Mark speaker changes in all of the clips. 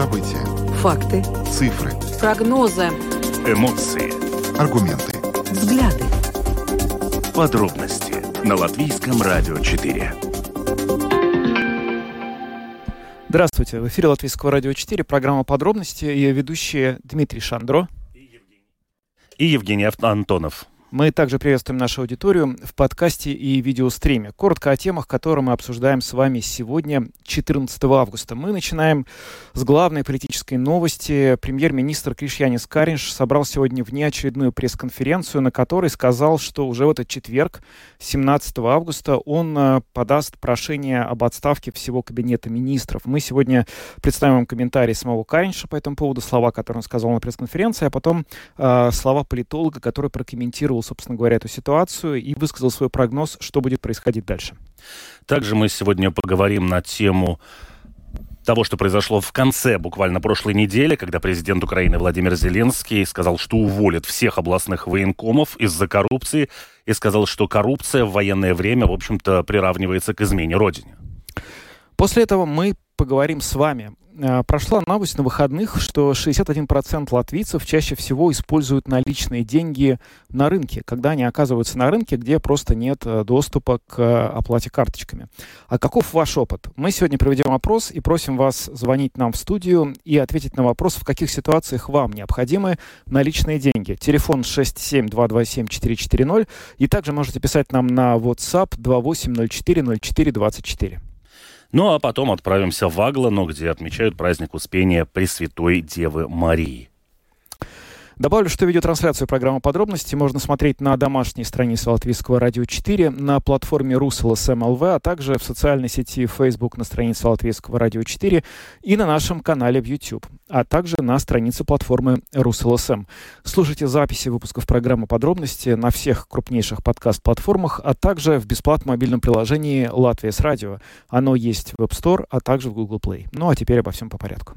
Speaker 1: События.
Speaker 2: Факты.
Speaker 1: Цифры.
Speaker 2: Прогнозы.
Speaker 3: Эмоции.
Speaker 1: Аргументы.
Speaker 2: Взгляды.
Speaker 3: Подробности на Латвийском радио 4.
Speaker 4: Здравствуйте. В эфире Латвийского радио 4, программа «Подробности». Ее ведущие Дмитрий Шандро.
Speaker 3: И Евгений Антонов.
Speaker 4: Мы также приветствуем нашу аудиторию в подкасте и видеостриме. Коротко о темах, которые мы обсуждаем с вами сегодня, 14 августа. Мы начинаем с главной политической новости. Премьер-министр Кришьянис Каринш собрал сегодня внеочередную пресс-конференцию, на которой сказал, что уже в этот четверг, 17 августа, он э, подаст прошение об отставке всего кабинета министров. Мы сегодня представим вам комментарии самого Каринша по этому поводу, слова, которые он сказал на пресс-конференции, а потом э, слова политолога, который прокомментировал прокомментировал, собственно говоря, эту ситуацию и высказал свой прогноз, что будет происходить дальше.
Speaker 3: Также мы сегодня поговорим на тему того, что произошло в конце буквально прошлой недели, когда президент Украины Владимир Зеленский сказал, что уволит всех областных военкомов из-за коррупции, и сказал, что коррупция в военное время, в общем-то, приравнивается к измене Родине.
Speaker 4: После этого мы поговорим с вами прошла новость на выходных, что 61% латвийцев чаще всего используют наличные деньги на рынке, когда они оказываются на рынке, где просто нет э, доступа к э, оплате карточками. А каков ваш опыт? Мы сегодня проведем опрос и просим вас звонить нам в студию и ответить на вопрос, в каких ситуациях вам необходимы наличные деньги. Телефон 67227-440 и также можете писать нам на WhatsApp 28040424.
Speaker 3: Ну а потом отправимся в Аглану, где отмечают праздник Успения Пресвятой Девы Марии.
Speaker 4: Добавлю, что видеотрансляцию программы «Подробности» можно смотреть на домашней странице Латвийского радио 4, на платформе Rus.LSM.lv, а также в социальной сети Facebook на странице Латвийского радио 4 и на нашем канале в YouTube, а также на странице платформы Rus.LSM. Слушайте записи выпусков программы «Подробности» на всех крупнейших подкаст-платформах, а также в бесплатном мобильном приложении «Latvijas Radio». Оно есть в App Store, а также в Google Play. Ну а теперь обо всем по порядку.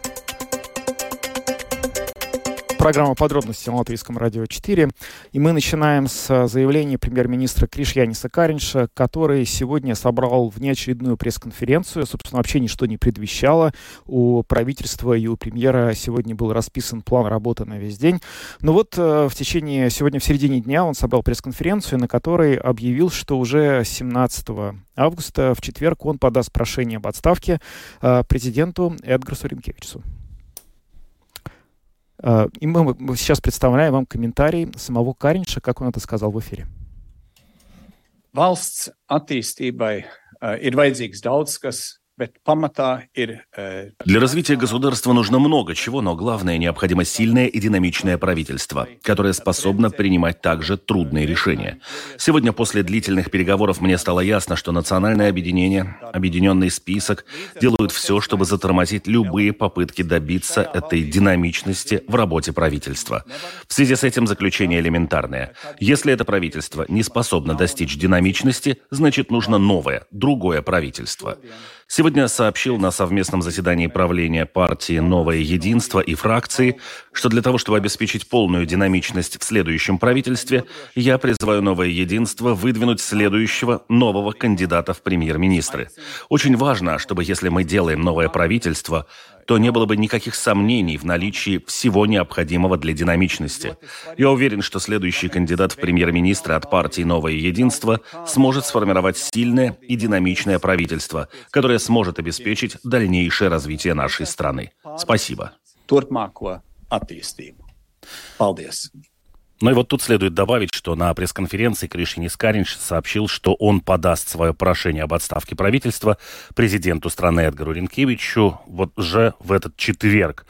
Speaker 4: Программа подробности на Латвийском радио 4. И мы начинаем с заявления премьер-министра Криш Яниса Каринша, который сегодня собрал внеочередную пресс-конференцию. Собственно, вообще ничто не предвещало. У правительства и у премьера сегодня был расписан план работы на весь день. Но вот э, в течение, сегодня в середине дня он собрал пресс-конференцию, на которой объявил, что уже 17 августа, в четверг, он подаст прошение об отставке э, президенту Эдгару Ринкевичу. Э, и мы сейчас представляем вам комментарий самого Каринша, как он это сказал в эфире.
Speaker 5: Valsts attīstībai uh, ir vajadzīgs Э,
Speaker 3: Для развития государства нужно много чего, но главное, необходимо сильное и динамичное правительство, которое способно принимать также трудные решения. Сегодня после длительных переговоров мне стало ясно, что национальное объединение, объединенный список делают все, чтобы затормозить любые попытки добиться этой динамичности в работе правительства. В связи с этим заключение элементарное. Если это правительство не способно достичь динамичности, значит нужно новое, другое правительство. Сегодня сообщил на совместном заседании правления партии «Новое единство» и фракции, что для того, чтобы обеспечить полную динамичность в следующем правительстве, я призываю «Новое единство» выдвинуть следующего нового кандидата в премьер-министры. Очень важно, чтобы если мы делаем новое правительство, то не было бы никаких сомнений в наличии всего необходимого для динамичности. Я уверен, что следующий кандидат в премьер-министры от партии «Новое единство» сможет сформировать сильное и динамичное правительство, которое сможет обеспечить дальнейшее развитие нашей страны. Спасибо.
Speaker 5: Paldies!
Speaker 3: Ну и вот тут следует добавить, что на пресс-конференции Кришин Искаринч сообщил, что он подаст свое прошение об отставке правительства президенту страны Эдгару Ренкевичу вот же в этот четверг.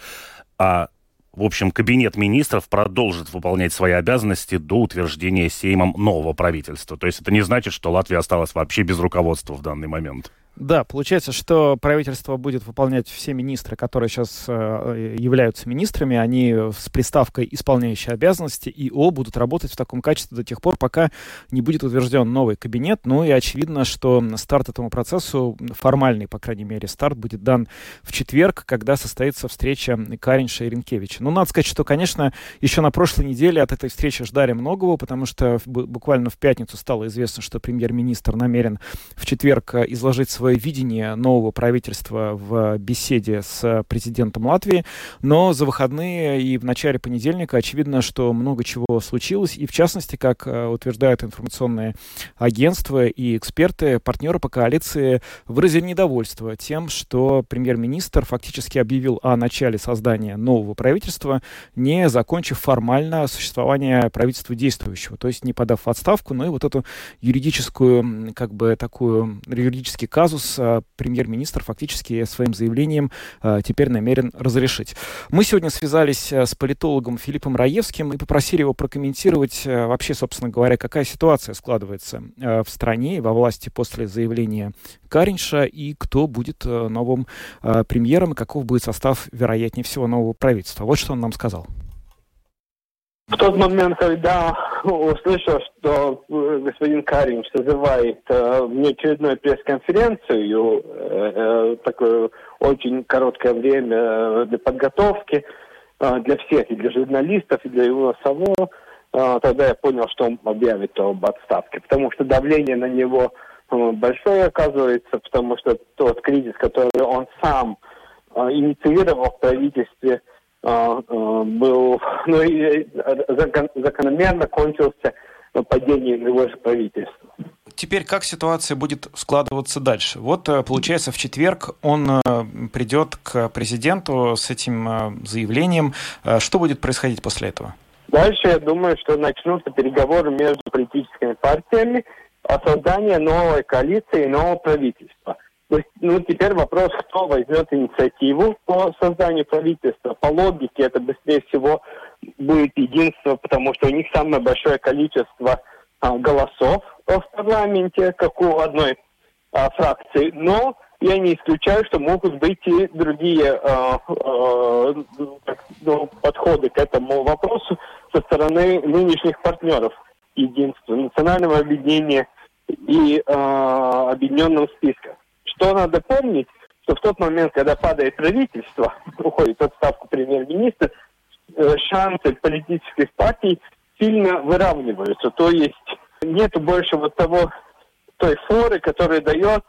Speaker 3: А в общем, Кабинет министров продолжит выполнять свои обязанности до утверждения Сеймом нового правительства. То есть это не значит, что Латвия осталась вообще без руководства в данный момент.
Speaker 4: Да, получается, что правительство будет выполнять все министры, которые сейчас э, являются министрами, они с приставкой «исполняющие обязанности» и О будут работать в таком качестве до тех пор, пока не будет утвержден новый кабинет. Ну и очевидно, что старт этому процессу, формальный, по крайней мере, старт будет дан в четверг, когда состоится встреча Каринша и Ренкевича. Ну, надо сказать, что, конечно, еще на прошлой неделе от этой встречи ждали многого, потому что буквально в пятницу стало известно, что премьер-министр намерен в четверг э, изложить новое видение нового правительства в беседе с президентом Латвии, но за выходные и в начале понедельника очевидно, что много чего случилось, и в частности, как э, утверждают информационные агентства и эксперты, партнеры по коалиции выразили недовольство тем, что премьер-министр фактически объявил о начале создания нового правительства, не закончив формально существование правительства действующего, то есть не подав отставку, но и вот эту юридическую, как бы такую юридический казус казус а, премьер-министр фактически своим заявлением а, теперь намерен разрешить. Мы сегодня связались а, с политологом Филиппом Раевским и попросили его прокомментировать вообще, собственно говоря, какая ситуация складывается в стране и во власти после заявления Каринша и кто будет новым премьером и каков будет состав, вероятнее всего, нового правительства. Вот что он нам сказал.
Speaker 1: В тот момент, когда услышал, что э, господин Карин созывает э, внеочередную пресс-конференцию, э, э, такое очень короткое время э, для подготовки э, для всех, и для журналистов, и для его самого, э, тогда я понял, что он объявит об отставке, потому что давление на него э, большое оказывается, потому что тот кризис, который он сам э, инициировал в правительстве, был, ну и закон, закономерно кончился падением его же правительства.
Speaker 4: Теперь как ситуация будет складываться дальше? Вот, э, получается, в четверг он э, придет к президенту с этим э, заявлением. Что будет происходить после этого?
Speaker 1: Дальше, я думаю, что начнутся переговоры между политическими партиями о создании новой коалиции и нового правительства. То есть, ну, теперь вопрос, кто возьмет инициативу по созданию правительства. По логике это быстрее всего будет единство, потому что у них самое большое количество а, голосов в парламенте, как у одной а, фракции. Но я не исключаю, что могут быть и другие а, а, ну, подходы к этому вопросу со стороны нынешних партнеров единства, национального объединения и а, объединенного списка. Что надо помнить, что в тот момент, когда падает правительство, уходит отставку премьер-министр, э, шансы политических партий сильно выравниваются. То есть нет больше вот того, той форы, которая дает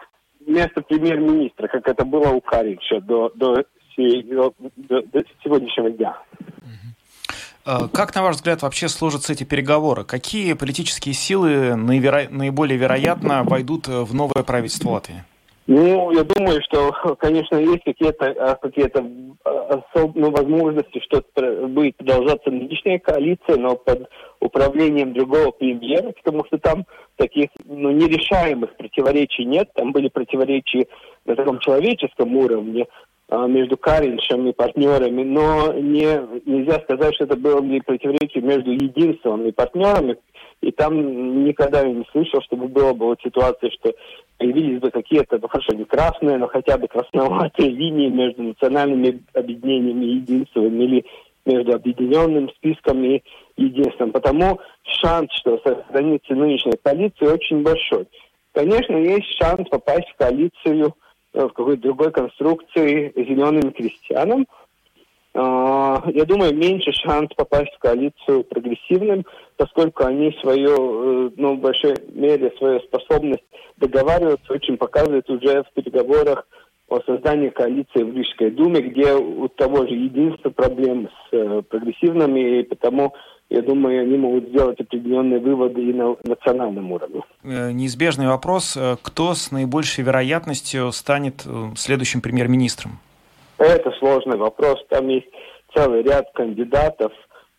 Speaker 1: место премьер-министра, как это было у Карича до, до, до, до сегодняшнего дня.
Speaker 4: Э, как, на ваш взгляд, вообще сложатся эти переговоры? Какие политические силы наиболее вероятно войдут в новое правительство Латвии?
Speaker 1: Ну, я думаю, что, конечно, есть какие-то а, какие-то а, ну, возможности, что будет продолжаться нынешняя коалиция, но под управлением другого премьера, потому что там таких ну, нерешаемых противоречий нет. Там были противоречия на таком человеческом уровне а, между Кариншем и партнерами, но не, нельзя сказать, что это было бы противоречие между единством и партнерами, и там никогда не слышал, чтобы была бы вот ситуация, что появились бы какие-то, ну хорошо, не красные, но хотя бы красноватые линии между национальными объединениями и единством или между объединенным списком и единством. Потому шанс, что сохранится нынешняя коалиция, очень большой. Конечно, есть шанс попасть в коалицию э, в какой-то другой конструкции зеленым крестьянам – я думаю, меньше шанс попасть в коалицию прогрессивным, поскольку они свою, э, ну, в большой мере свою способность договариваться очень показывают уже в переговорах о создании коалиции в Рижской Думе, где у того же единства проблем с э, прогрессивными, и потому, я думаю, они могут сделать определенные выводы и на национальном уровне.
Speaker 4: Э, неизбежный вопрос, кто с наибольшей вероятностью станет следующим премьер-министром?
Speaker 1: Это сложный вопрос. Там есть целый ряд кандидатов.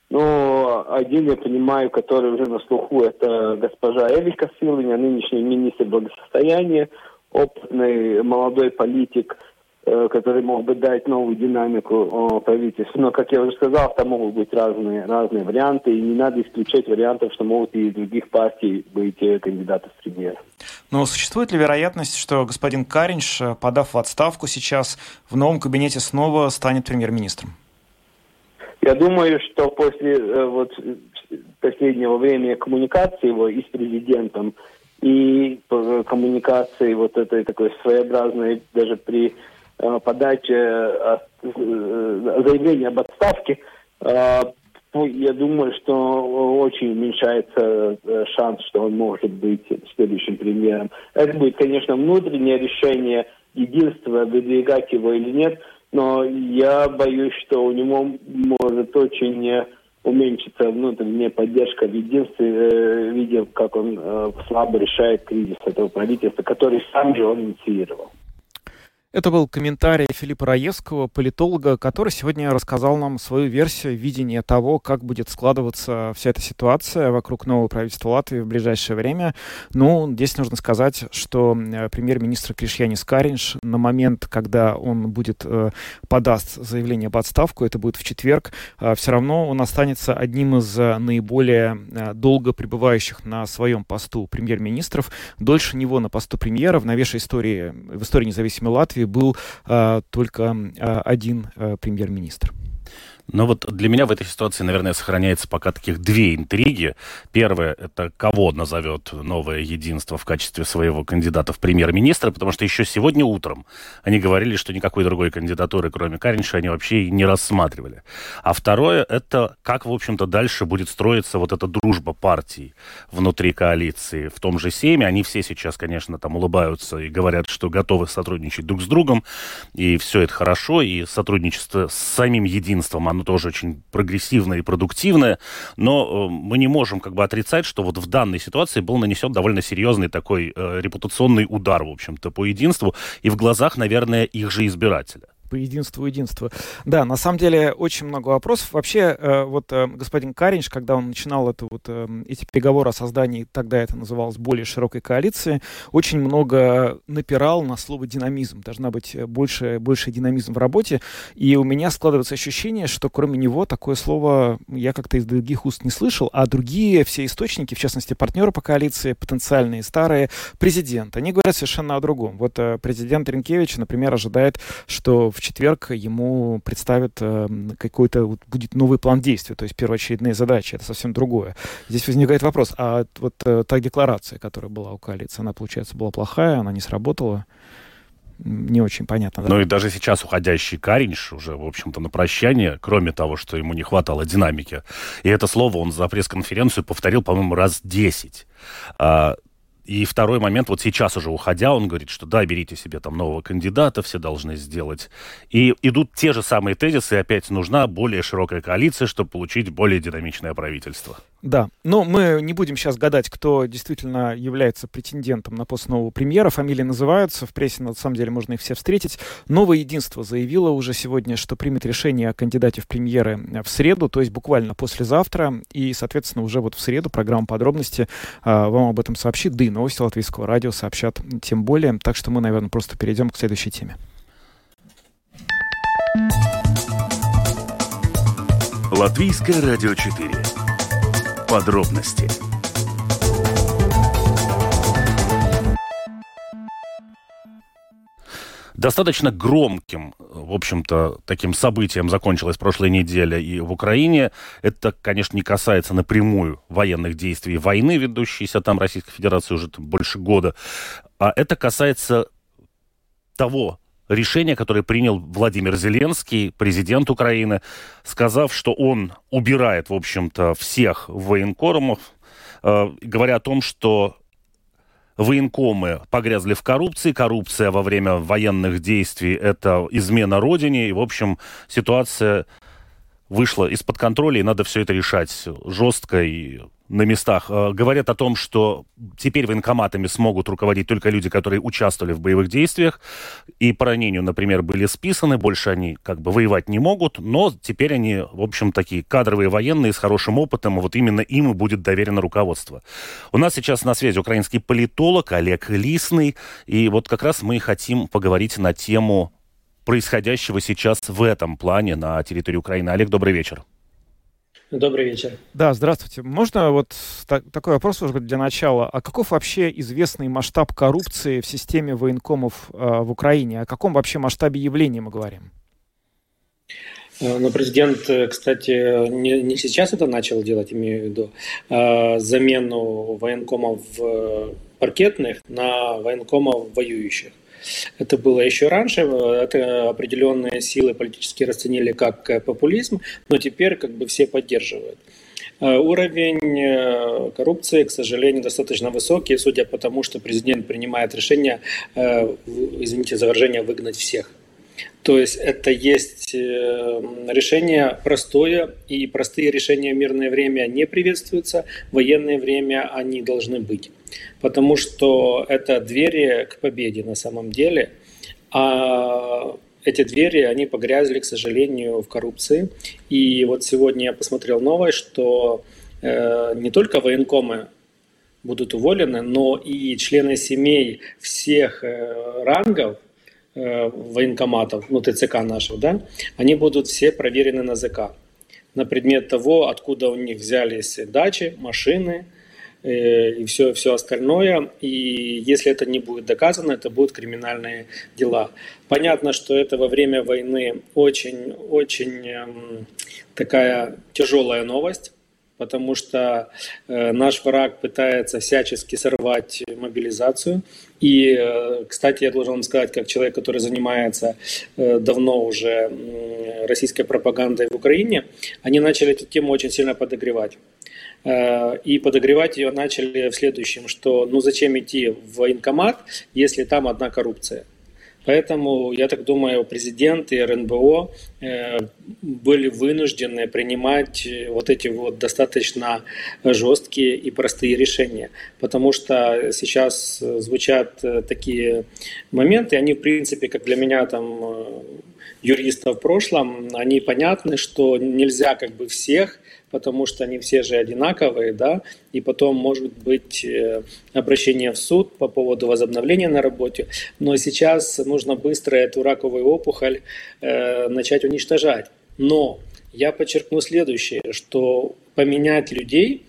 Speaker 1: Ну, один я понимаю, который уже на слуху, это госпожа Эвика Силыня, нынешний министр благосостояния, опытный молодой политик. Э, который мог бы дать новую динамику правительству. Но, как я уже сказал, там могут быть разные, разные варианты, и не надо исключать вариантов, что могут и из других партий быть э, кандидаты в премьер.
Speaker 4: Но существует ли вероятность, что господин Каринш, э, подав в отставку сейчас, в новом кабинете снова станет премьер-министром?
Speaker 1: Я думаю, что после вот, последнего времени коммуникации его и с президентом, и коммуникации вот этой такой своеобразной даже при подать э, э, заявление об отставке, я думаю, что очень уменьшается шанс, что он может быть следующим премьером. Это будет, конечно, внутреннее решение единства, выдвигать его или нет, но я боюсь, что у него может очень уменьшиться внутренняя поддержка в единстве, видя, как он слабо решает кризис этого правительства, который сам же он инициировал.
Speaker 4: Это был комментарий Филиппа Раевского, политолога, который сегодня рассказал нам свою версию видения того, как будет складываться вся эта ситуация вокруг нового правительства Латвии в ближайшее время. Ну, здесь нужно сказать, что э, премьер-министр Кришьянис Каринш на момент, когда он будет э, подаст заявление об отставку, это будет в четверг, э, все равно он останется одним из наиболее долго пребывающих на своем посту премьер-министров. Дольше него на посту премьера в новейшей истории, в истории независимой Латвии был э, только э, один э, премьер-министр.
Speaker 3: Но вот для меня в этой ситуации, наверное, сохраняется пока таких две интриги. Первое, это кого назовет новое единство в качестве своего кандидата в премьер-министра, потому что еще сегодня утром они говорили, что никакой другой кандидатуры, кроме Каринша, они вообще и не рассматривали. А второе, это как, в общем-то, дальше будет строиться вот эта дружба партий внутри коалиции. В том же Сейме они все сейчас, конечно, там улыбаются и говорят, что готовы сотрудничать друг с другом, и все это хорошо, и сотрудничество с самим единством, оно тоже очень прогрессивное и продуктивное, но э, мы не можем как бы отрицать, что вот в данной ситуации был нанесен довольно серьезный такой э, репутационный удар, в общем-то, по единству и в глазах, наверное, их же избирателя
Speaker 4: по единству единства. Да, на самом деле очень много вопросов. Вообще, э, вот э, господин Каринч, когда он начинал это, вот, э, эти переговоры о создании, тогда это называлось более широкой коалиции, очень много напирал на слово динамизм. Должна быть больше, больше динамизм в работе. И у меня складывается ощущение, что кроме него такое слово я как-то из других уст не слышал, а другие все источники, в частности, партнеры по коалиции, потенциальные старые, президент, они говорят совершенно о другом. Вот президент Ренкевич, например, ожидает, что в четверг ему представят э, какой-то, вот, будет новый план действий, то есть первоочередные задачи, это совсем другое. Здесь возникает вопрос, а вот э, та декларация, которая была у коалиции, она, получается, была плохая, она не сработала? не очень понятно.
Speaker 3: Да? Ну и даже сейчас уходящий Каринш уже, в общем-то, на прощание, кроме того, что ему не хватало динамики. И это слово он за пресс-конференцию повторил, по-моему, раз десять. А, и второй момент, вот сейчас уже уходя, он говорит, что да, берите себе там нового кандидата, все должны сделать. И идут те же самые тезисы, опять нужна более широкая коалиция, чтобы получить более динамичное правительство.
Speaker 4: Да, но мы не будем сейчас гадать, кто действительно является претендентом на пост нового премьера. Фамилии называются, в прессе на самом деле можно их все встретить. Новое единство заявило уже сегодня, что примет решение о кандидате в премьеры в среду, то есть буквально послезавтра. И, соответственно, уже вот в среду программа подробности а, вам об этом сообщит. Да и новости Латвийского радио сообщат тем более. Так что мы, наверное, просто перейдем к следующей теме.
Speaker 3: Латвийское радио 4 Подробности Достаточно громким, в общем-то, таким событием закончилась прошлая неделя и в Украине. Это, конечно, не касается напрямую военных действий войны, ведущейся там Российской Федерации уже больше года, а это касается того решение, которое принял Владимир Зеленский, президент Украины, сказав, что он убирает, в общем-то, всех военкомов, э, говоря о том, что военкомы погрязли в коррупции, коррупция во время военных действий – это измена родине, и, в общем, ситуация вышла из-под контроля, и надо все это решать жестко и на местах. Э, говорят о том, что теперь военкоматами смогут руководить только люди, которые участвовали в боевых действиях. И по ранению, например, были списаны. Больше они как бы воевать не могут. Но теперь они, в общем, такие кадровые военные с хорошим опытом. И вот именно им и будет доверено руководство. У нас сейчас на связи украинский политолог Олег Лисный. И вот как раз мы хотим поговорить на тему происходящего сейчас в этом плане на территории Украины. Олег, добрый вечер.
Speaker 6: Добрый вечер.
Speaker 4: Да, здравствуйте. Можно вот так, такой вопрос, быть, для начала. А каков вообще известный масштаб коррупции в системе военкомов э, в Украине? О каком вообще масштабе явления мы говорим?
Speaker 6: Э, но президент, э, кстати, не, не сейчас это начал делать, имею в виду, а замену военкомов паркетных на военкомов воюющих. Это было еще раньше, это определенные силы политически расценили как популизм, но теперь как бы все поддерживают. Э, уровень э, коррупции, к сожалению, достаточно высокий, судя по тому, что президент принимает решение, э, извините за выражение, выгнать всех. То есть это есть решение простое, и простые решения в мирное время не приветствуются, в военное время они должны быть потому что это двери к победе на самом деле. А эти двери, они погрязли, к сожалению, в коррупции. И вот сегодня я посмотрел новость, что э, не только военкомы будут уволены, но и члены семей всех э, рангов э, военкоматов, ну ТЦК наших, да, они будут все проверены на ЗК на предмет того, откуда у них взялись дачи, машины, и все, все остальное. И если это не будет доказано, это будут криминальные дела. Понятно, что это во время войны очень-очень эм, такая тяжелая новость, потому что э, наш враг пытается всячески сорвать мобилизацию. И, э, кстати, я должен вам сказать, как человек, который занимается э, давно уже э, российской пропагандой в Украине, они начали эту тему очень сильно подогревать. Э, и подогревать ее начали в следующем, что ну зачем идти в военкомат, если там одна коррупция. Поэтому, я так думаю, президент и РНБО э, были вынуждены принимать вот эти вот достаточно жесткие и простые решения. Потому что сейчас звучат такие моменты, они, в принципе, как для меня там юриста в прошлом, они понятны, что нельзя как бы всех потому что они все же одинаковые, да, и потом может быть э, обращение в суд по поводу возобновления на работе, но сейчас нужно быстро эту раковую опухоль э, начать уничтожать. Но я подчеркну следующее, что поменять людей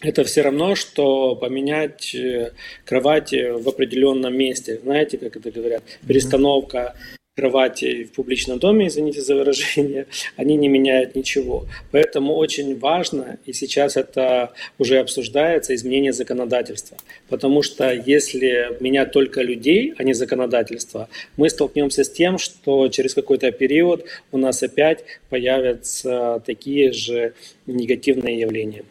Speaker 6: это все равно, что поменять э, кровать в определенном месте. Знаете, как это говорят? Перестановка кровати в публичном доме, извините за выражение, они не меняют ничего. Поэтому очень важно, и сейчас это уже обсуждается, изменение законодательства. Потому что если менять только людей, а не законодательство, мы столкнемся с тем, что через какой-то период у нас опять появятся такие же негативные явления.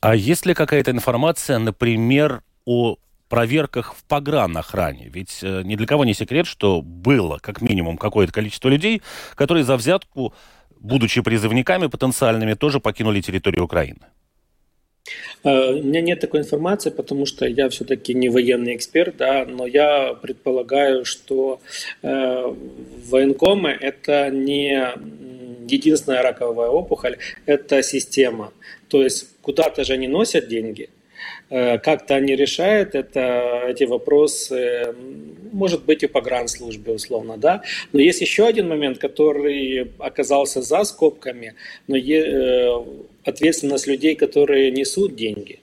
Speaker 3: А есть ли какая-то информация, например, о проверках в погранохране. Ведь э, ни для кого не секрет, что было как минимум какое-то количество людей, которые за взятку, будучи призывниками потенциальными, тоже покинули территорию Украины.
Speaker 6: Э, у меня нет такой информации, потому что я все-таки не военный эксперт, да, но я предполагаю, что э, военкомы это не единственная раковая опухоль, это система. То есть куда-то же они носят деньги – как-то они решают это, эти вопросы, может быть, и по гранд-службе условно, да. Но есть еще один момент, который оказался за скобками, но е, э, ответственность людей, которые несут деньги.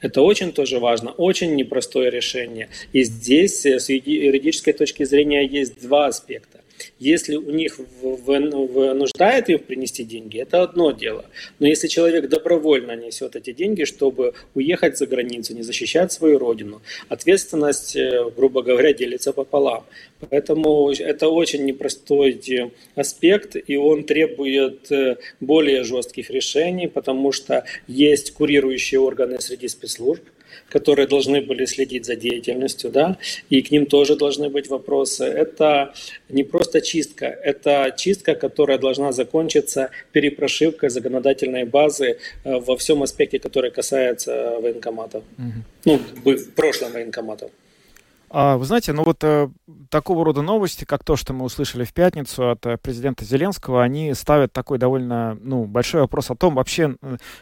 Speaker 6: Это очень тоже важно, очень непростое решение. И здесь э, с юридической точки зрения есть два аспекта. Если у них вынуждает их принести деньги, это одно дело. Но если человек добровольно несет эти деньги, чтобы уехать за границу, не защищать свою родину, ответственность, э, грубо говоря, делится пополам. Поэтому это очень непростой э, аспект, и он требует э, более жестких решений, потому что есть курирующие органы среди спецслужб, которые должны были следить за деятельностью, да, и к ним тоже должны быть вопросы. Это не просто чистка, это чистка, которая должна закончиться перепрошивкой законодательной базы э, во всем аспекте, который касается военкоматов. Угу. Ну, в прошлом военкоматов.
Speaker 4: А, вы знаете, ну вот э, такого рода новости, как то, что мы услышали в пятницу от э, президента Зеленского, они ставят такой довольно ну, большой вопрос о том вообще,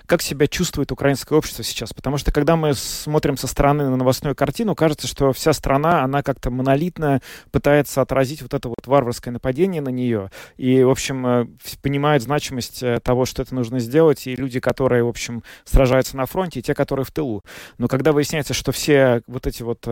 Speaker 4: как себя чувствует украинское общество сейчас. Потому что когда мы смотрим со стороны на новостную картину, кажется, что вся страна, она как-то монолитно пытается отразить вот это вот варварское нападение на нее. И, в общем, э, понимают значимость того, что это нужно сделать, и люди, которые, в общем, сражаются на фронте, и те, которые в тылу. Но когда выясняется, что все вот эти вот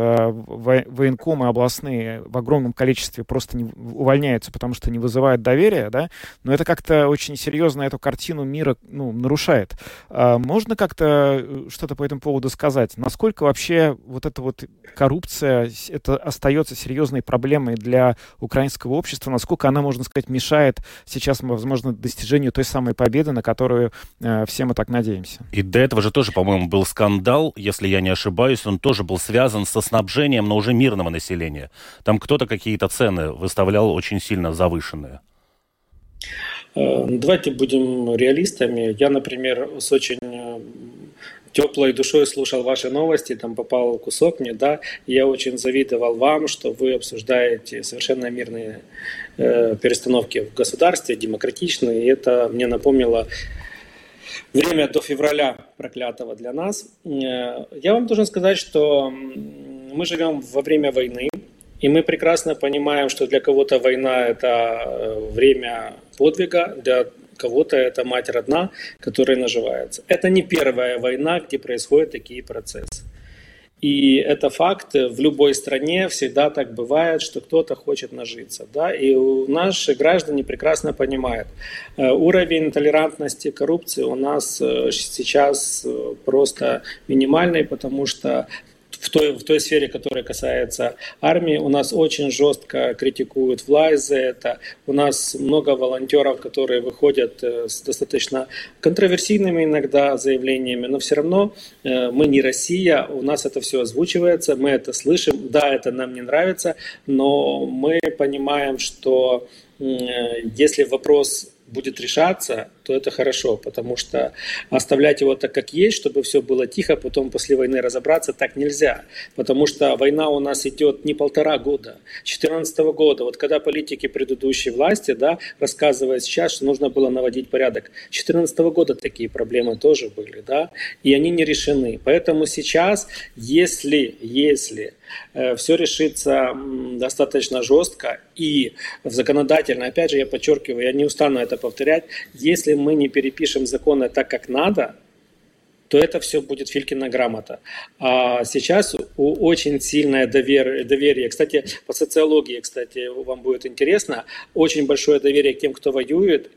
Speaker 4: военкомы областные в огромном количестве просто не увольняются, потому что не вызывают доверия, да, но это как-то очень серьезно эту картину мира ну, нарушает. А можно как-то э, что-то по этому поводу сказать? Насколько вообще вот эта вот коррупция, это остается серьезной проблемой для украинского общества? Насколько она, можно сказать, мешает сейчас, возможно, достижению той самой победы, на которую э, все мы так надеемся?
Speaker 3: И до этого же тоже, по-моему, был скандал, если я не ошибаюсь, он тоже был связан со снабжением, но уже мирного населения. Там кто-то какие-то цены выставлял очень сильно завышенные.
Speaker 6: Э, давайте будем реалистами. Я, например, с очень э, теплой душой слушал ваши новости, там попал кусок мне, да, я очень завидовал вам, что вы обсуждаете совершенно мирные э, перестановки в государстве, демократичные, и это мне напомнило время до февраля проклятого для нас. Э, я вам должен сказать, что мы живем во время войны, и мы прекрасно понимаем, что для кого-то война – это э, время подвига, для кого-то это мать родна, которая наживается. Это не первая война, где происходят такие процессы. И это факт, в любой стране всегда так бывает, что кто-то хочет нажиться. Да? И наши граждане прекрасно понимают, э, уровень толерантности коррупции у нас э, сейчас просто минимальный, потому что в той, в той сфере, которая касается армии, у нас очень жестко критикуют власть за это. У нас много волонтеров, которые выходят э, с достаточно контроверсийными иногда заявлениями, но все равно э, мы не Россия, у нас это все озвучивается, мы это слышим. Да, это нам не нравится, но мы понимаем, что э, если вопрос будет решаться, то это хорошо, потому что оставлять его так, как есть, чтобы все было тихо, потом после войны разобраться, так нельзя. Потому что война у нас идет не полтора года, 2014 года. Вот когда политики предыдущей власти да, рассказывают сейчас, что нужно было наводить порядок, 2014 года такие проблемы тоже были, да, и они не решены. Поэтому сейчас, если, если Э, все решится достаточно жестко и законодательно, опять же, я подчеркиваю, я не устану это повторять, если мы не перепишем законы так, как надо, то это все будет Филькина грамота. А сейчас очень сильное доверие, доверие. Кстати, по социологии, кстати, вам будет интересно, очень большое доверие к тем, кто воюет,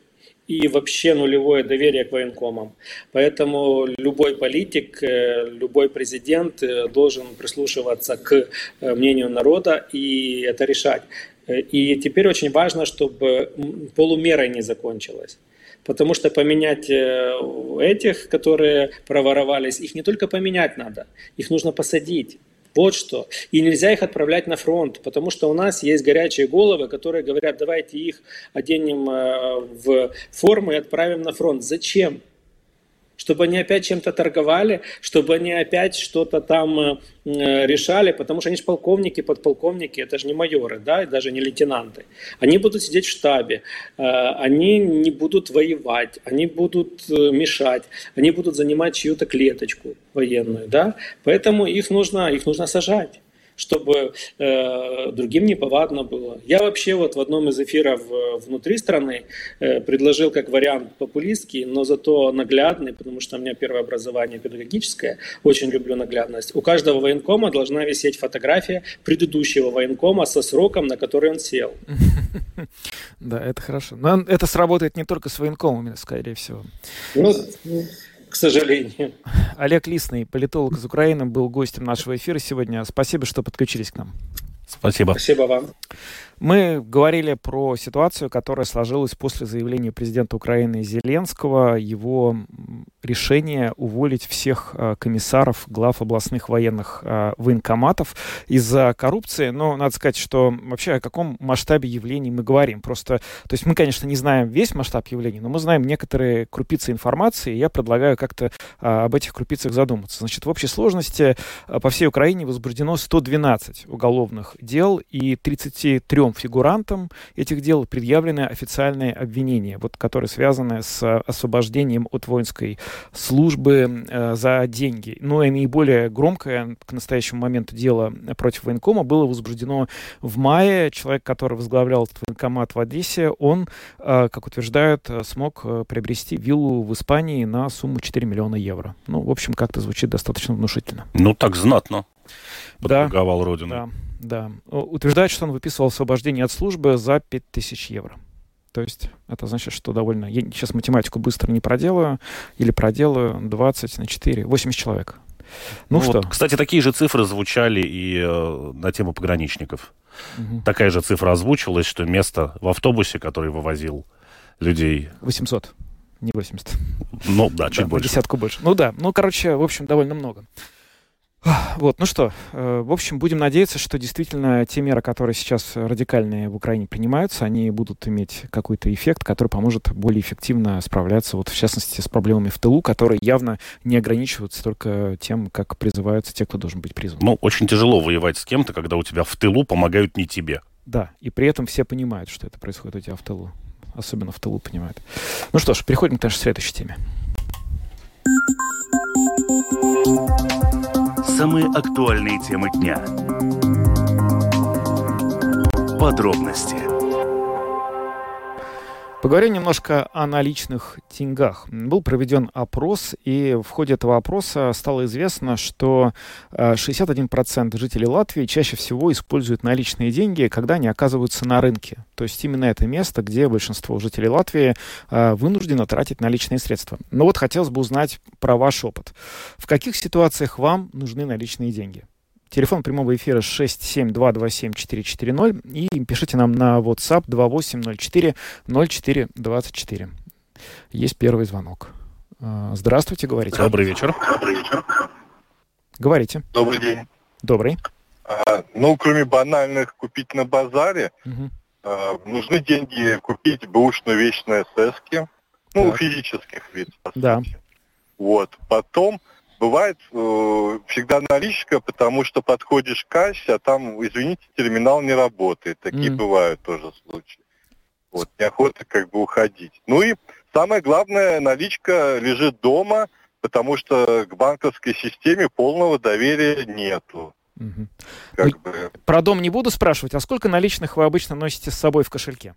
Speaker 6: и вообще нулевое доверие к военкомам. Поэтому любой политик, э, любой президент э, должен прислушиваться к э, мнению народа и это решать. И теперь очень важно, чтобы полумерой не закончилось. Потому что поменять этих, которые проворовались, их не только поменять надо, их нужно посадить. Вот что. И нельзя их отправлять на фронт, потому что у нас есть горячие головы, которые говорят, давайте их оденем э, в форму и отправим на фронт. Зачем? Чтобы они опять чем-то торговали, чтобы они опять что-то там э, э, решали, потому что они же полковники, подполковники, это же не майоры, да, и даже не лейтенанты. Они будут сидеть в штабе, э, они не будут воевать, они будут мешать, они будут занимать чью-то клеточку военную, да, поэтому их нужно, их нужно сажать чтобы э, другим неповадно было. Я вообще вот в одном из эфиров э, внутри страны э, предложил как вариант популистский, но зато наглядный, потому что у меня первое образование педагогическое, очень люблю наглядность. У каждого военкома должна висеть фотография предыдущего военкома со сроком, на который он сел.
Speaker 4: Да, это хорошо. Но это сработает не только с военкомами, скорее всего.
Speaker 6: Ну, к сожалению.
Speaker 4: Олег Лисный, политолог из Украины, был гостем нашего эфира сегодня. Спасибо, что подключились к нам.
Speaker 3: Спасибо.
Speaker 6: Спасибо вам.
Speaker 4: Мы говорили про ситуацию, которая сложилась после заявления президента Украины Зеленского, его решение уволить всех э, комиссаров, глав областных военных э, военкоматов из-за коррупции. Но надо сказать, что вообще о каком масштабе явлений мы говорим. Просто, то есть мы, конечно, не знаем весь масштаб явлений, но мы знаем некоторые крупицы информации, и я предлагаю как-то э, об этих крупицах задуматься. Значит, в общей сложности по всей Украине возбуждено 112 уголовных дел и 33 трем фигурантам этих дел предъявлены официальные обвинения, вот, которые связаны с освобождением от воинской службы э, за деньги. Но и наиболее громкое к настоящему моменту дело против военкома было возбуждено в мае. Человек, который возглавлял этот военкомат в Одессе, он, э, как утверждают, смог э, приобрести виллу в Испании на сумму 4 миллиона евро. Ну, в общем, как-то звучит достаточно внушительно.
Speaker 3: Ну, так знатно.
Speaker 4: Подруговал да, родину. Да. Да. Утверждает, что он выписывал освобождение от службы за 5000 евро. То есть это значит, что довольно... Я сейчас математику быстро не проделаю. Или проделаю 20 на 4. 80 человек. Ну, ну что? Вот,
Speaker 3: кстати, такие же цифры звучали и э, на тему пограничников. Угу. Такая же цифра озвучивалась, что место в автобусе, который вывозил людей...
Speaker 4: 800 не 80.
Speaker 3: Ну, да, чуть
Speaker 4: да,
Speaker 3: больше.
Speaker 4: Десятку больше. Ну да, ну, короче, в общем, довольно много. Вот, ну что, э, в общем, будем надеяться, что действительно те меры, которые сейчас радикальные в Украине принимаются, они будут иметь какой-то эффект, который поможет более эффективно справляться, вот в частности, с проблемами в тылу, которые явно не ограничиваются только тем, как призываются те, кто должен быть призван.
Speaker 3: Ну, очень тяжело воевать с кем-то, когда у тебя в тылу помогают не тебе.
Speaker 4: Да, и при этом все понимают, что это происходит у тебя в тылу. Особенно в тылу понимают. Ну что ж, переходим к нашей следующей теме.
Speaker 3: Самые актуальные темы дня. Подробности.
Speaker 4: Поговорим немножко о наличных деньгах. Был проведен опрос, и в ходе этого опроса стало известно, что 61% э, жителей Латвии чаще всего используют наличные деньги, когда они оказываются на рынке. То есть именно это место, где большинство жителей Латвии э, вынуждено тратить наличные средства. Но вот хотелось бы узнать про ваш опыт. В каких ситуациях вам нужны наличные деньги? Телефон прямого эфира 67227-440. И пишите нам на WhatsApp 2804-0424. Есть первый звонок. А, здравствуйте, говорите.
Speaker 3: Добрый вечер.
Speaker 7: Добрый вечер.
Speaker 4: Говорите.
Speaker 7: Добрый день.
Speaker 4: Добрый.
Speaker 7: А, ну, кроме банальных купить на базаре, угу. а, нужны деньги купить бэушную вещь на ССке. Ну, так. физических лиц.
Speaker 4: Да.
Speaker 7: Вот. Потом Бывает э, всегда наличка, потому что подходишь к кассе, а там, извините, терминал не работает. Такие mm. бывают тоже случаи. Вот, неохота как бы уходить. Ну и самое главное, наличка лежит дома, потому что к банковской системе полного доверия нету.
Speaker 4: Угу. Как ну, бы... Про дом не буду спрашивать, а сколько наличных вы обычно носите с собой в кошельке?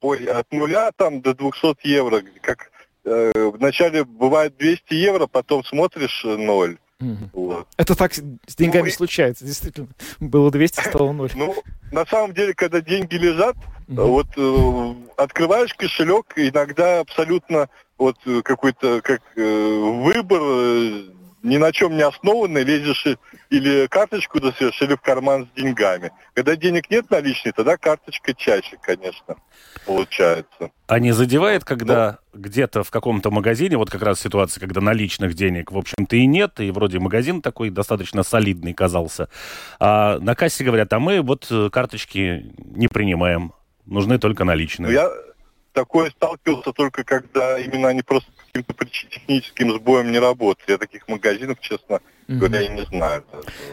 Speaker 7: Ой, от нуля там до 200 евро, как Э, вначале бывает 200 евро, потом смотришь э, ноль.
Speaker 4: Угу. Вот. Это так с деньгами ну, случается, действительно. Было 200, стало ноль.
Speaker 7: Ну, на самом деле, когда деньги лежат. Вот э, открываешь кошелек, иногда абсолютно вот э, какой-то как э, выбор э, ни на чем не основанный, лезешь или карточку достаешь, или в карман с деньгами. Когда денег нет наличной, тогда карточка чаще, конечно, получается.
Speaker 3: А не задевает, когда ну, где-то в каком-то магазине, вот как раз ситуация, когда наличных денег, в общем-то, и нет, и вроде магазин такой достаточно солидный казался, а на кассе говорят, а мы вот э, карточки не принимаем, нужны только наличные.
Speaker 7: Я такое сталкивался только когда именно они просто каким-то техническим сбоем не работают. Я таких магазинов, честно говоря, я не знаю.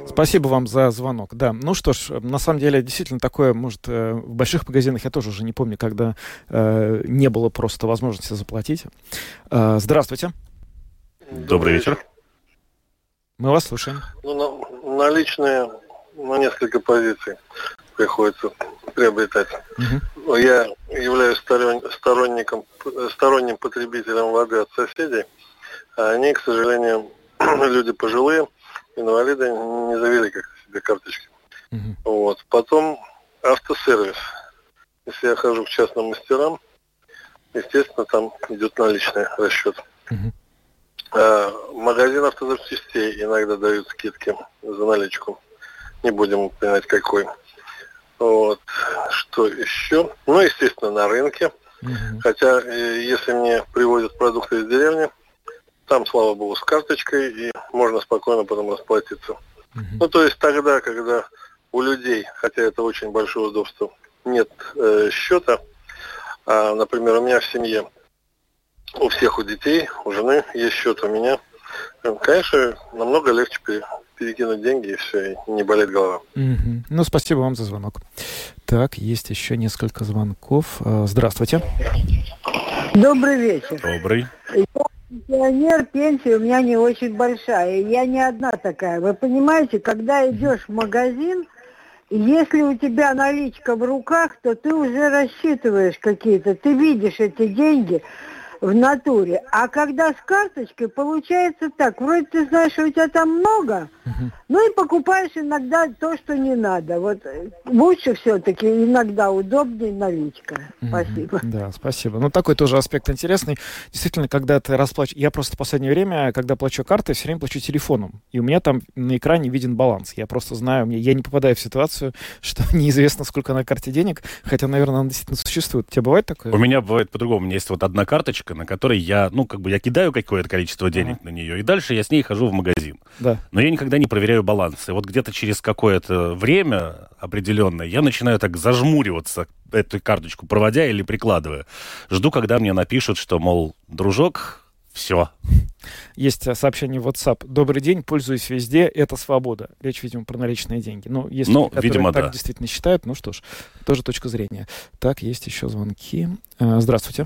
Speaker 4: Спасибо вам за звонок. Да, ну что ж, на самом деле, действительно такое, может, э, в больших магазинах я тоже уже не помню, когда э, не было просто возможности заплатить. Э, здравствуйте.
Speaker 3: Добрый вечер.
Speaker 4: Мы вас слушаем.
Speaker 8: Ну, на, наличные на несколько позиций приходится приобретать. Угу. Я являюсь сторонником, сторонним потребителем воды от соседей, а они, к сожалению, люди пожилые, инвалиды, не завели как себе карточки. Угу. Вот. Потом автосервис. Если я хожу к частным мастерам, естественно, там идет наличный расчет. Угу. А, магазин автозапчастей иногда дают скидки за наличку. не будем упоминать какой. Вот. Что еще? Ну, естественно, на рынке. Угу. Хотя, э, если мне привозят продукты из деревни, там, слава богу, с карточкой, и можно спокойно потом расплатиться. Угу. Ну, то есть тогда, когда у людей, хотя это очень большое удобство, нет э, счета, а, например, у меня в семье, у всех у детей, у жены есть счет у меня, конечно, намного легче перекинуть деньги и все, и не болит голова.
Speaker 4: Угу. Ну, спасибо вам за звонок. Так, есть еще несколько звонков. А, здравствуйте.
Speaker 9: Добрый вечер.
Speaker 3: Добрый.
Speaker 9: Пенсионер, пенсия у меня не очень большая. Я не одна такая. Вы понимаете, когда идешь в магазин, если у тебя наличка в руках, то ты уже рассчитываешь какие-то, ты видишь эти деньги в натуре. А когда с карточкой, получается так, вроде ты знаешь, что у тебя там много, угу. ну и покупаешь иногда то, что не надо. Вот э, лучше все-таки иногда удобнее наличка. Угу. Спасибо.
Speaker 4: Да, спасибо. Ну, такой тоже аспект интересный. Действительно, когда ты расплачиваешь... Я просто в последнее время, когда плачу картой, все время плачу телефоном. И у меня там на экране виден баланс. Я просто знаю, я не попадаю в ситуацию, что неизвестно, сколько на карте денег, хотя, наверное, она действительно существует. У тебя бывает такое?
Speaker 3: У меня бывает по-другому. У меня есть вот одна карточка, карточка, на которой я, ну, как бы я кидаю какое-то количество денег ага. на нее, и дальше я с ней хожу в магазин.
Speaker 4: Да.
Speaker 3: Но я никогда не проверяю баланс. И вот где-то через какое-то время определенное я начинаю так зажмуриваться эту карточку, проводя или прикладывая. Жду, когда мне напишут, что, мол, дружок, все.
Speaker 4: Есть сообщение в WhatsApp. Добрый день, пользуюсь везде, это свобода. Речь, видимо, про наличные деньги. Ну, если
Speaker 3: ну, видимо,
Speaker 4: так
Speaker 3: да.
Speaker 4: действительно считают, ну что ж, тоже точка зрения. Так, есть еще звонки. А, здравствуйте.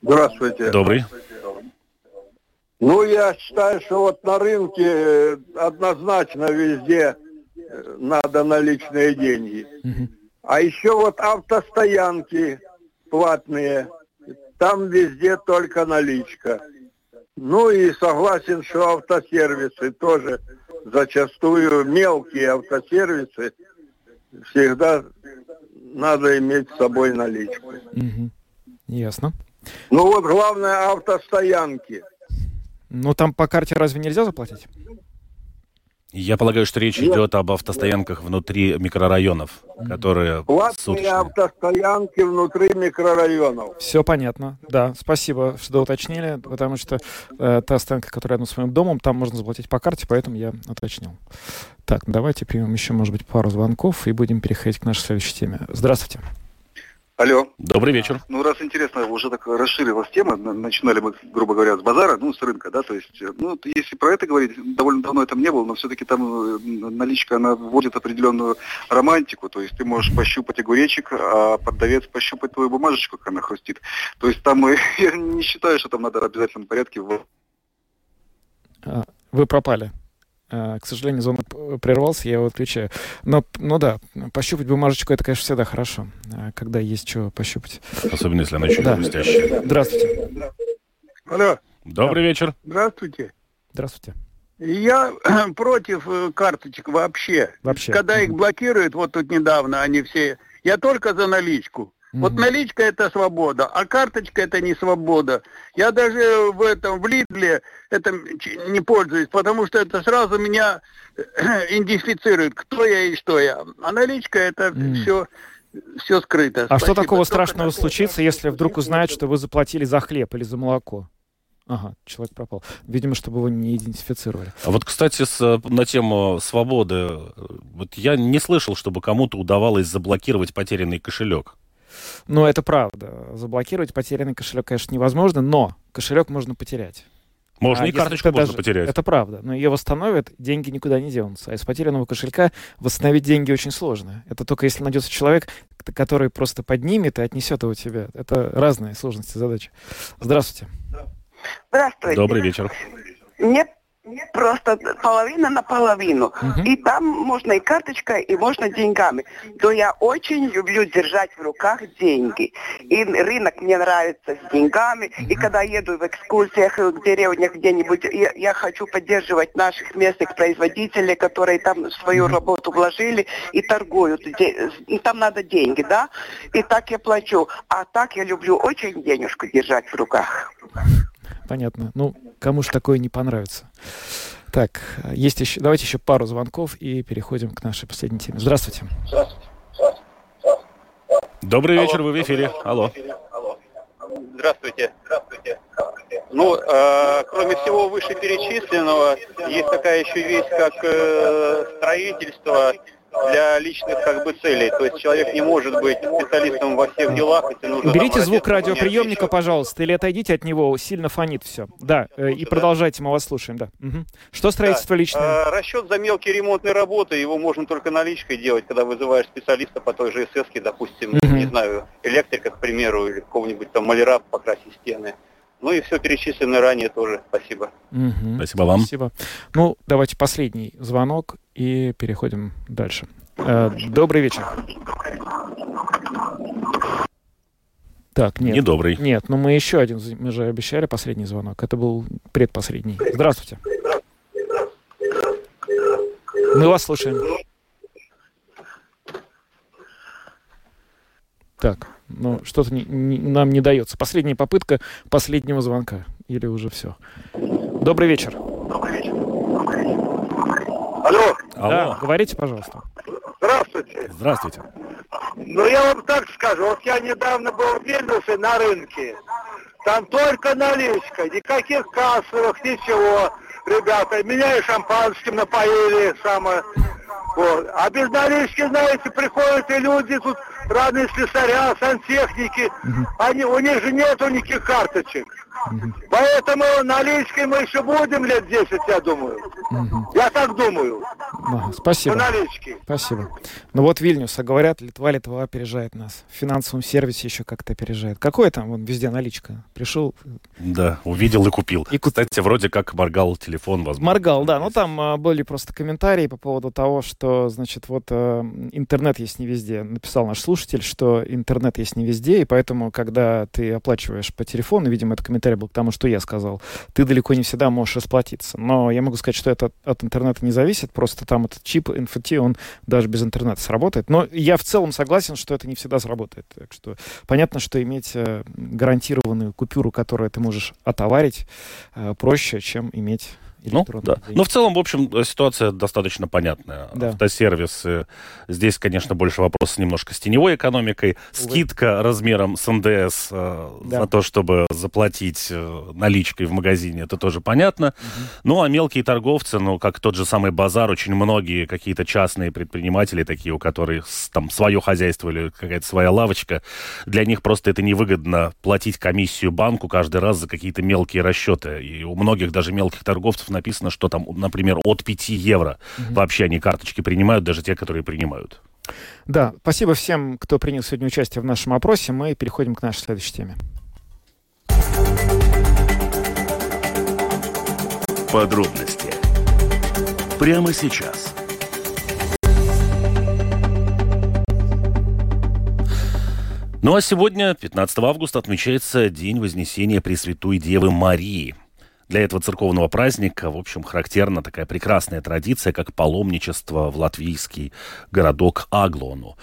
Speaker 10: Здравствуйте.
Speaker 3: Добрый.
Speaker 10: Ну, я считаю, что вот на рынке э, однозначно везде э, надо наличные деньги. Угу. А еще вот автостоянки платные – там везде только наличка. Ну и согласен, что автосервисы тоже зачастую мелкие автосервисы всегда надо иметь с собой наличку.
Speaker 4: Угу. Ясно.
Speaker 10: Ну вот главное автостоянки.
Speaker 4: Ну там по карте разве нельзя заплатить?
Speaker 3: Я полагаю, что речь идет об автостоянках внутри микрорайонов, которые
Speaker 10: Платные суточные. автостоянки внутри микрорайонов.
Speaker 4: Все понятно, да. Спасибо, что уточнили, потому что э, та стоянка, которая рядом с моим домом, там можно заплатить по карте, поэтому я уточнил. Так, давайте примем еще, может быть, пару звонков и будем переходить к нашей следующей теме. Здравствуйте.
Speaker 11: Алло.
Speaker 3: Добрый вечер.
Speaker 11: Ну, раз интересно, уже так расширилась тема, начинали мы, грубо говоря, с базара, ну, с рынка, да, то есть, э, ну, если про это говорить, довольно давно это не было, но все-таки там э, наличка, она вводит определенную романтику, то есть ты можешь пощупать огуречек, а продавец пощупать твою бумажечку, как она хрустит. То есть там, я не считаю, что там надо в обязательном порядке...
Speaker 4: А, вы пропали. А, к сожалению, звонок прервался, я его отключаю. Но, ну да, пощупать бумажечку это, конечно, всегда хорошо, а, когда есть что пощупать.
Speaker 3: Особенно, если она еще да. хрустящая.
Speaker 4: Здравствуйте.
Speaker 10: Алло.
Speaker 3: Добрый вечер.
Speaker 10: Здравствуйте.
Speaker 4: Здравствуйте.
Speaker 10: Я против э, карточек вообще.
Speaker 4: Вообще.
Speaker 10: Когда их блокируют, вот тут недавно они все... Я только за наличку. Вот наличка это свобода, а карточка это не свобода. Я даже в этом, в Лидле это не пользуюсь, потому что это сразу меня идентифицирует, кто я и что я. А наличка это mm. все все скрыто.
Speaker 4: А Спасибо. что такого страшного такого случится, если вдруг узнают, что вы заплатили за хлеб или за молоко? Ага, человек пропал. Видимо, чтобы его не идентифицировали.
Speaker 3: А вот, кстати, с, на тему свободы, вот я не слышал, чтобы кому-то удавалось заблокировать потерянный кошелек.
Speaker 4: Ну, это правда. Заблокировать потерянный кошелек, конечно, невозможно, но кошелек можно потерять.
Speaker 3: Можно а и карточку можно даже, потерять.
Speaker 4: Это правда. Но ее восстановят, деньги никуда не денутся. А из потерянного кошелька восстановить деньги очень сложно. Это только если найдется человек, который просто поднимет и отнесет его тебе. Это разные сложности задачи. Здравствуйте.
Speaker 12: Здравствуйте.
Speaker 3: Добрый вечер.
Speaker 12: Мне просто половина на половину. Угу. И там можно и карточкой, и можно деньгами. Но я очень люблю держать в руках деньги. И рынок мне нравится с деньгами. Угу. И когда еду в экскурсиях в деревнях где-нибудь, я, я хочу поддерживать наших местных производителей, которые там свою работу вложили и торгуют. И там надо деньги, да? И так я плачу. А так я люблю очень денежку держать в руках.
Speaker 4: Понятно. Ну, кому же такое не понравится? Так, есть еще, давайте еще пару звонков и переходим к нашей последней теме. Здравствуйте.
Speaker 3: Добрый вечер, вы в эфире. Алло.
Speaker 13: Здравствуйте. Здравствуйте. Ну, э, кроме всего вышеперечисленного, есть такая еще вещь, как э, строительство для личных как бы целей. То есть человек не может быть специалистом во всех делах, если нужно...
Speaker 4: Уберите звук радиоприемника, пожалуйста, или отойдите от него, сильно фонит все. Да, э, и продолжайте, мы вас слушаем, да. Угу. Что строительство да. личное?
Speaker 13: А, расчет за мелкие ремонтные работы, его можно только наличкой делать, когда вызываешь специалиста по той же СС, допустим, угу. не знаю, электрика, к примеру, или какого-нибудь там маляра покрасить стены. Ну и все перечисленное ранее тоже. Спасибо.
Speaker 4: Угу.
Speaker 3: Спасибо вам.
Speaker 4: Спасибо. Ну, давайте последний звонок и переходим дальше. Э, добрый вечер. Так, нет.
Speaker 3: Недобрый.
Speaker 4: Нет, ну мы еще один, мы же обещали последний звонок. Это был предпоследний. Здравствуйте. Мы вас слушаем. Так, ну что-то не, не, нам не дается. Последняя попытка последнего звонка. Или уже все. Добрый вечер. Добрый вечер.
Speaker 14: Алло.
Speaker 4: Алло. Да, говорите, пожалуйста.
Speaker 14: Здравствуйте.
Speaker 3: Здравствуйте.
Speaker 14: Ну, я вам так скажу. Вот я недавно был в Вильнюсе на рынке. Там только наличка, никаких кассовых, ничего. Ребята, меня и шампанским напоили, самое. Вот. А без налички, знаете, приходят и люди тут разные слесаря, сантехники. Угу. Они, у них же нету никаких карточек. Поэтому наличкой мы еще будем лет 10, я думаю. Угу. Я так думаю.
Speaker 4: Да, спасибо.
Speaker 14: По наличке.
Speaker 4: Спасибо. Ну вот Вильнюс, а говорят, Литва, Литва опережает нас. В финансовом сервисе еще как-то опережает. Какое там вон везде наличка? Пришел.
Speaker 3: Да, увидел и купил. И Кстати, вроде как моргал телефон, возможно.
Speaker 4: Моргал, да. Ну там а, были просто комментарии по поводу того, что, значит, вот а, интернет есть не везде. Написал наш слушатель, что интернет есть не везде, и поэтому, когда ты оплачиваешь по телефону, видимо, это комментарий был к тому, что я сказал, ты далеко не всегда можешь расплатиться. Но я могу сказать, что это от интернета не зависит, просто там этот чип NFT, он даже без интернета сработает. Но я в целом согласен, что это не всегда сработает. Так что понятно, что иметь э, гарантированную купюру, которую ты можешь отоварить, э, проще, чем иметь
Speaker 3: ну, да. Но в целом, в общем, ситуация достаточно понятная. Да. Автосервисы. Здесь, конечно, больше вопрос немножко с теневой экономикой. Скидка размером с НДС э, да. за то, чтобы заплатить э, наличкой в магазине, это тоже понятно. Угу. Ну, а мелкие торговцы, ну, как тот же самый базар, очень многие какие-то частные предприниматели такие, у которых там свое хозяйство или какая-то своя лавочка, для них просто это невыгодно платить комиссию банку каждый раз за какие-то мелкие расчеты. И у многих даже мелких торговцев написано, что там, например, от 5 евро угу. вообще они карточки принимают, даже те, которые принимают.
Speaker 4: Да, спасибо всем, кто принял сегодня участие в нашем опросе. Мы переходим к нашей следующей теме.
Speaker 3: Подробности прямо сейчас. Ну а сегодня, 15 августа, отмечается День Вознесения Пресвятой Девы Марии – для этого церковного праздника, в общем, характерна такая прекрасная традиция, как паломничество в латвийский городок Аглону.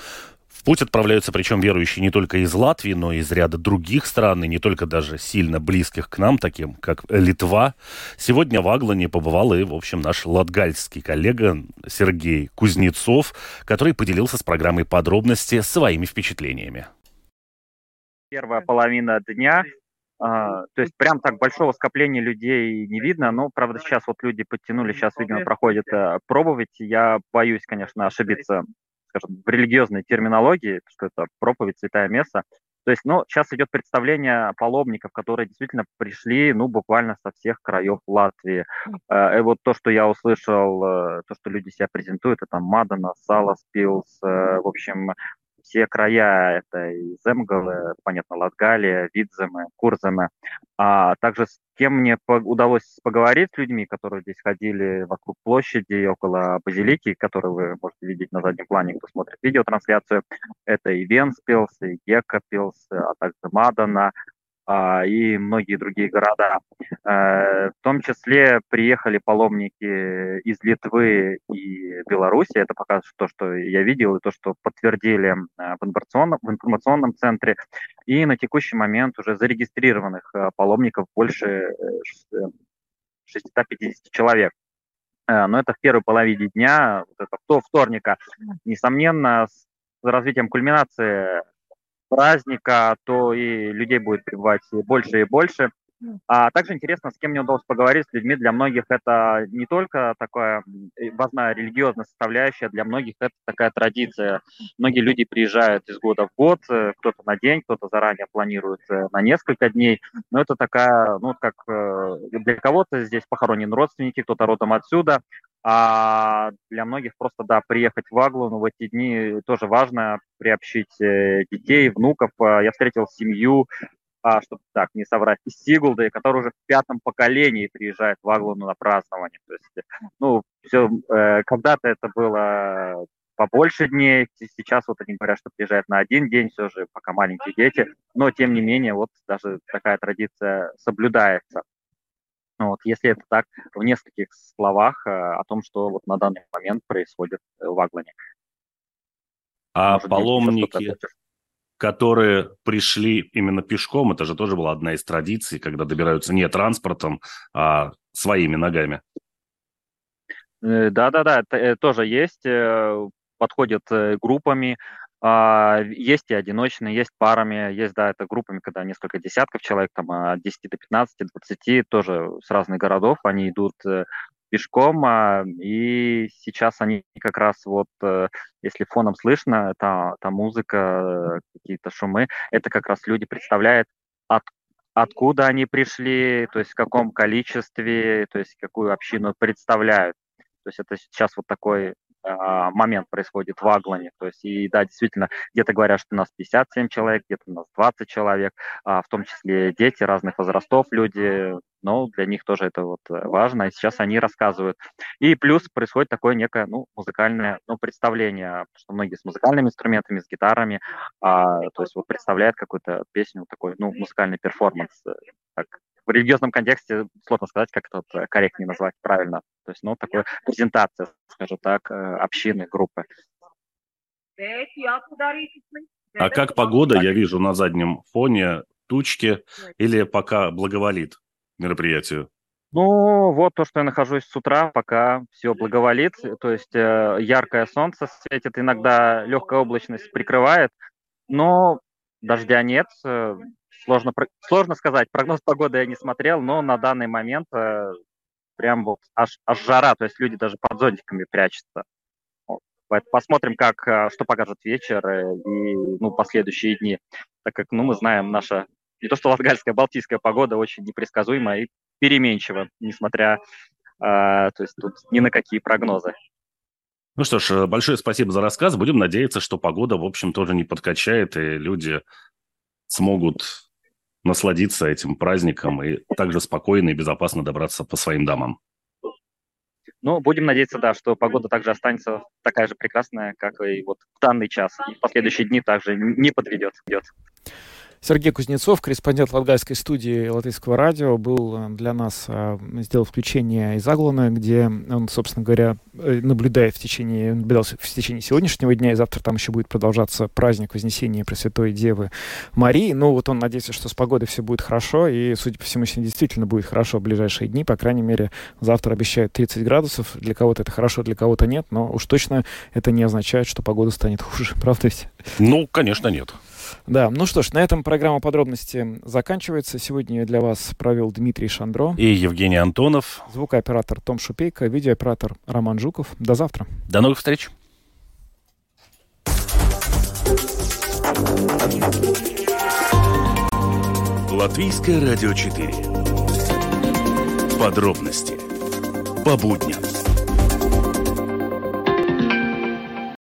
Speaker 3: В путь отправляются, причем верующие не только из Латвии, но и из ряда других стран, и не только даже сильно близких к нам, таким как Литва. Сегодня в Аглоне побывал и, в общем, наш латгальский коллега Сергей Кузнецов, который поделился с программой подробности своими впечатлениями.
Speaker 15: Первая половина дня то есть прям так большого скопления людей не видно, но, правда, сейчас вот люди подтянули, сейчас, видимо, проходят э, пробовать. Я боюсь, конечно, ошибиться, скажем, в религиозной терминологии, что это проповедь, святая место. То есть, ну, сейчас идет представление паломников, которые действительно пришли, ну, буквально со всех краев Латвии. Э, и вот то, что я услышал, э, то, что люди себя презентуют, это Мадана, Салас, Пилс, в общем, все края, это и Земгалы, понятно, Латгалия, Видземы, Курземы. А также с кем мне удалось поговорить с людьми, которые здесь ходили вокруг площади, около базилики, которую вы можете видеть на заднем плане, кто смотрит видеотрансляцию. Это и Венспилс, и Геккапилс, а также Мадана, и многие другие города. Э, в том числе приехали паломники из Литвы и Беларуси. Это показывает то, что я видел, и то, что подтвердили э, в информационном, в информационном центре. И на текущий момент уже зарегистрированных э, паломников больше 650 человек. но это в первой половине дня, вот это вторника. Несомненно, с развитием кульминации праздника, то и людей будет прибывать больше и больше. А также интересно, с кем мне удалось поговорить, с людьми. Для многих это не только такая важная религиозная составляющая, для многих это такая традиция. Многие люди приезжают из года в год, э, кто-то на день, кто-то заранее планирует э, на несколько дней. Но это такая, ну, как э, для кого-то здесь похоронены родственники, кто-то родом отсюда, а для многих просто, да, приехать в Аглу, в эти дни тоже важно приобщить детей, внуков. Я встретил семью а, чтобы так не соврать, из Сигулды, который уже в пятом поколении приезжает в Аглуну на празднование. То есть, ну, все, э, когда-то это было побольше дней, сейчас вот они говорят, что приезжают на один день, все же пока маленькие дети, но тем не менее вот даже такая традиция соблюдается. Ну вот, если это так, в нескольких словах э, о том, что вот на данный момент происходит в Аглане.
Speaker 3: А Может, паломники, которые пришли именно пешком. Это же тоже была одна из традиций, когда добираются не транспортом, а своими ногами.
Speaker 15: Э, да-да-да, э, тоже есть. Э, подходят группами, есть и одиночные, есть парами, есть, да, это группами, когда несколько десятков человек, там от 10 до 15, 20, тоже с разных городов, они идут пешком, а, и сейчас они как раз вот, э, если фоном слышно, та, та музыка, какие-то шумы, это как раз люди представляют, от, откуда они пришли, то есть в каком количестве, то есть какую общину представляют. То есть это сейчас вот такой а, момент происходит в Аглане. То есть, и да, действительно, где-то говорят, что у нас 57 человек, где-то у нас 20 человек, а, в том числе дети разных возрастов, люди, но для них тоже это вот важно, и сейчас они рассказывают. И плюс происходит такое некое, ну, музыкальное, ну, представление, что многие с музыкальными инструментами, с гитарами, а, то есть вот представляют какую-то песню, такой, ну, музыкальный перформанс, э, так в религиозном контексте сложно сказать, как это вот корректнее назвать правильно. То есть, ну, такая презентация, скажем так, э, общины, группы.
Speaker 3: А как погода, я вижу на заднем фоне тучки или пока благоволит мероприятию?
Speaker 15: Ну, вот то, что я нахожусь с утра, пока все благоволит, то есть э, яркое солнце светит, иногда легкая облачность прикрывает, но дождя нет, э, Сложно, сложно сказать, прогноз погоды я не смотрел, но на данный момент э, прям вот аж, аж жара, то есть люди даже под зонтиками прячутся. Вот. Посмотрим, как, э, что покажет вечер э, и ну, последующие дни, так как ну, мы знаем, наша не то что латгальская, балтийская погода очень непредсказуема и переменчива, несмотря э, то есть тут ни на какие прогнозы.
Speaker 3: Ну что ж, большое спасибо за рассказ. Будем надеяться, что погода, в общем, тоже не подкачает, и люди смогут насладиться этим праздником и также спокойно и безопасно добраться по своим домам.
Speaker 15: Ну, будем надеяться, да, что погода также останется такая же прекрасная, как и вот в данный час. И в последующие дни также не подведет.
Speaker 4: Сергей Кузнецов, корреспондент Латгальской студии Латвийского радио, был э, для нас, э, сделал включение из Аглана, где он, собственно говоря, э, наблюдает в течение, наблюдал в течение сегодняшнего дня, и завтра там еще будет продолжаться праздник Вознесения Пресвятой Девы Марии. Ну, вот он надеется, что с погодой все будет хорошо, и, судя по всему, сегодня действительно будет хорошо в ближайшие дни, по крайней мере, завтра обещают 30 градусов. Для кого-то это хорошо, для кого-то нет, но уж точно это не означает, что погода станет хуже, правда ведь?
Speaker 3: Ну, конечно, нет.
Speaker 4: Да, ну что ж, на этом программа подробности заканчивается. Сегодня для вас провел Дмитрий Шандро.
Speaker 3: И Евгений Антонов.
Speaker 4: Звукооператор Том Шупейко, видеооператор Роман Жуков. До завтра.
Speaker 3: До новых встреч. Латвийское радио 4. Подробности по будням.